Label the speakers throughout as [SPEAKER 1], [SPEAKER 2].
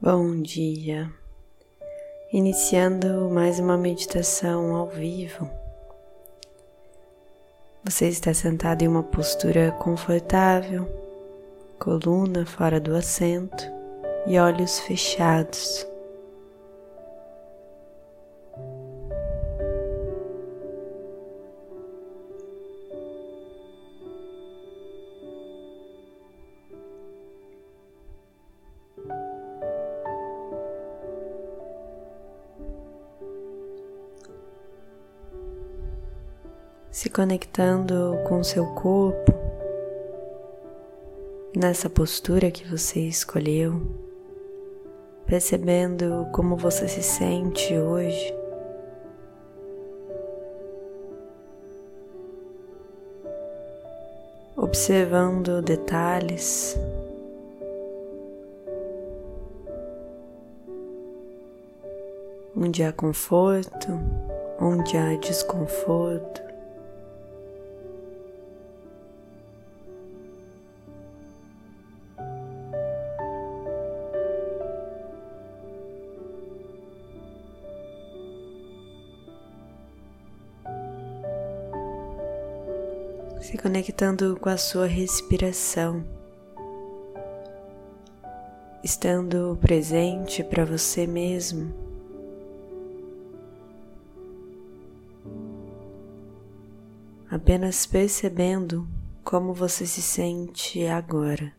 [SPEAKER 1] Bom dia, iniciando mais uma meditação ao vivo. Você está sentado em uma postura confortável, coluna fora do assento e olhos fechados. Se conectando com seu corpo, nessa postura que você escolheu, percebendo como você se sente hoje. Observando detalhes, onde há conforto, onde há desconforto. Se conectando com a sua respiração, estando presente para você mesmo. Apenas percebendo como você se sente agora.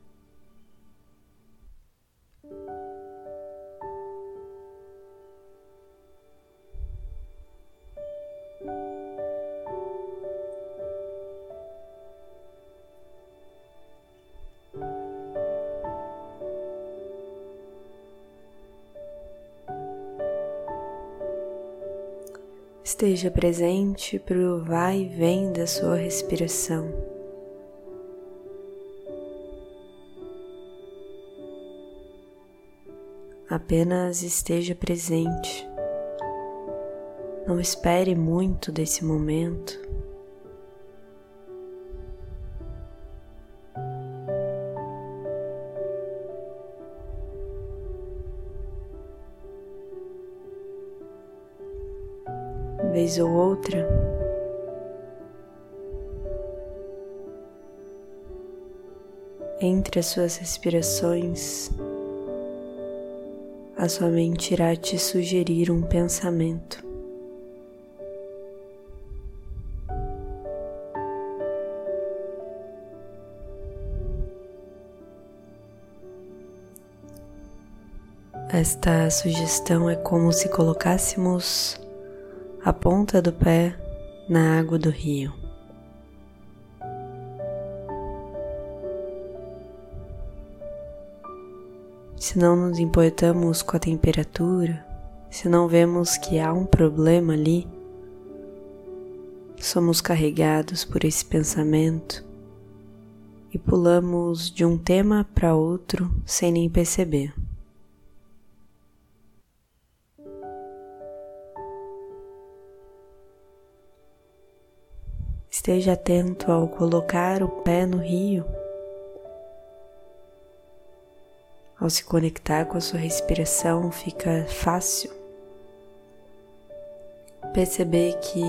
[SPEAKER 1] Esteja presente para o vai e vem da sua respiração. Apenas esteja presente. Não espere muito desse momento. Vez ou outra, entre as suas respirações, a sua mente irá te sugerir um pensamento. Esta sugestão é como se colocássemos a ponta do pé na água do rio. Se não nos importamos com a temperatura, se não vemos que há um problema ali, somos carregados por esse pensamento e pulamos de um tema para outro sem nem perceber. Esteja atento ao colocar o pé no rio, ao se conectar com a sua respiração, fica fácil perceber que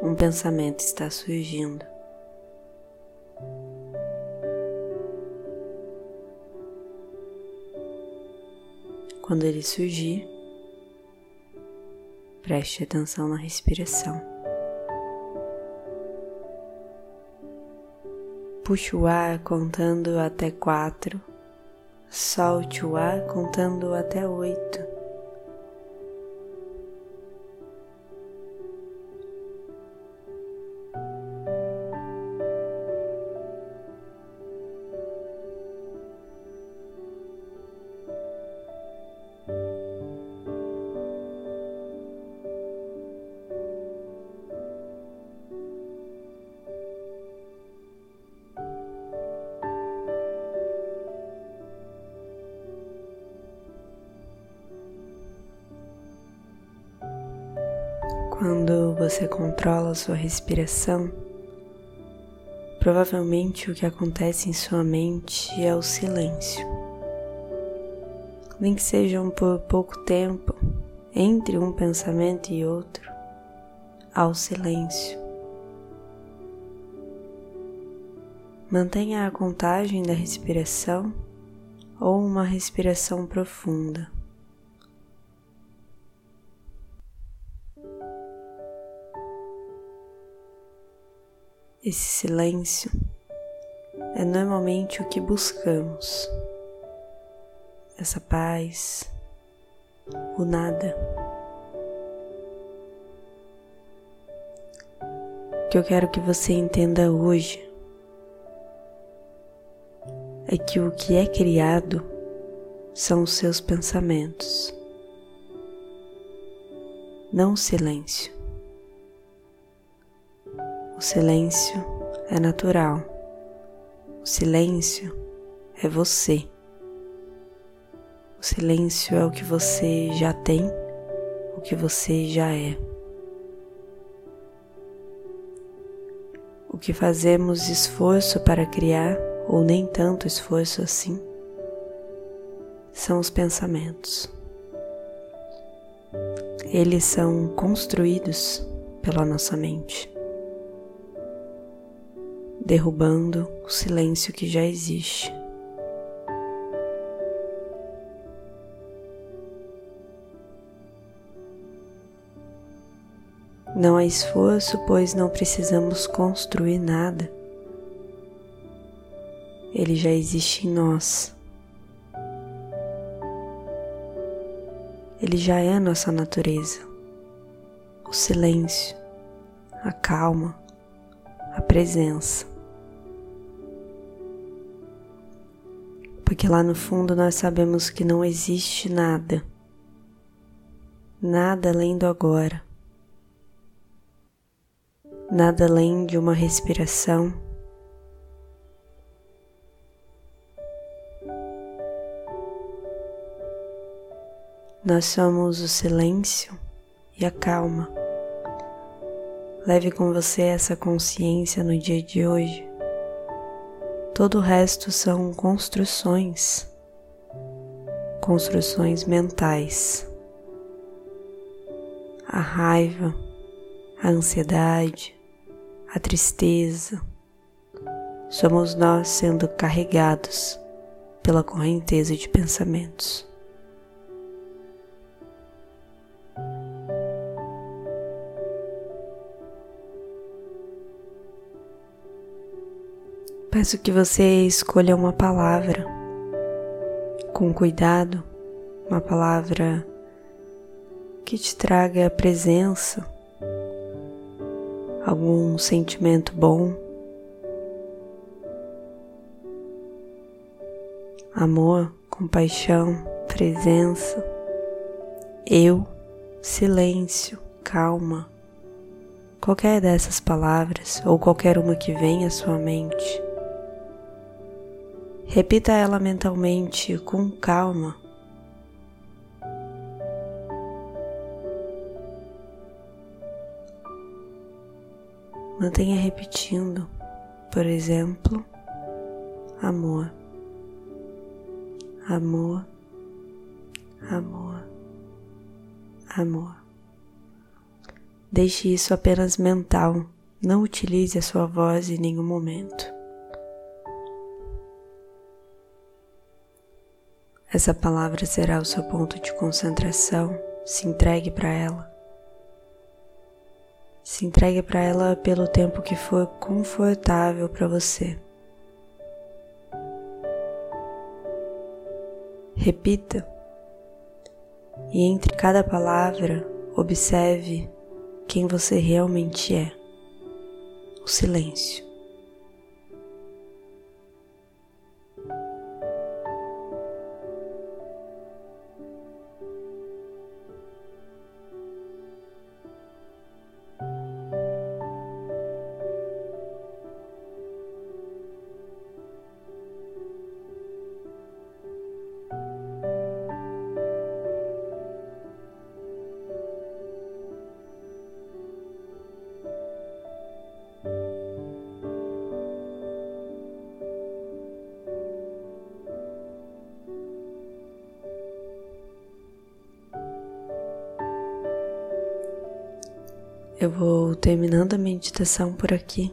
[SPEAKER 1] um pensamento está surgindo. Quando ele surgir, preste atenção na respiração. Puxe o ar contando até quatro, solte o ar contando até oito. Quando você controla sua respiração, Provavelmente o que acontece em sua mente é o silêncio. Nem que sejam por pouco tempo, entre um pensamento e outro, ao silêncio. Mantenha a contagem da respiração ou uma respiração profunda. Esse silêncio é normalmente o que buscamos. Essa paz, o nada. O que eu quero que você entenda hoje é que o que é criado são os seus pensamentos, não o silêncio. O silêncio é natural. O silêncio é você. O silêncio é o que você já tem, o que você já é. O que fazemos esforço para criar, ou nem tanto esforço assim, são os pensamentos. Eles são construídos pela nossa mente derrubando o silêncio que já existe. Não há esforço, pois não precisamos construir nada. Ele já existe em nós. Ele já é nossa natureza. O silêncio, a calma, a presença. Porque lá no fundo nós sabemos que não existe nada, nada além do agora, nada além de uma respiração. Nós somos o silêncio e a calma. Leve com você essa consciência no dia de hoje. Todo o resto são construções, construções mentais. A raiva, a ansiedade, a tristeza, somos nós sendo carregados pela correnteza de pensamentos. Peço que você escolha uma palavra com cuidado, uma palavra que te traga presença, algum sentimento bom, amor, compaixão, presença, eu, silêncio, calma. Qualquer dessas palavras ou qualquer uma que venha à sua mente Repita ela mentalmente com calma. Mantenha repetindo, por exemplo, amor, amor, amor, amor. Deixe isso apenas mental, não utilize a sua voz em nenhum momento. Essa palavra será o seu ponto de concentração. Se entregue para ela. Se entregue para ela pelo tempo que for confortável para você. Repita e entre cada palavra observe quem você realmente é. O silêncio. Eu vou terminando a meditação por aqui.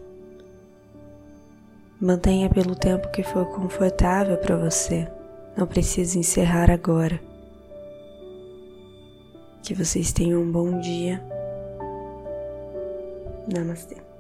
[SPEAKER 1] Mantenha pelo tempo que for confortável para você. Não precisa encerrar agora. Que vocês tenham um bom dia. Namastê.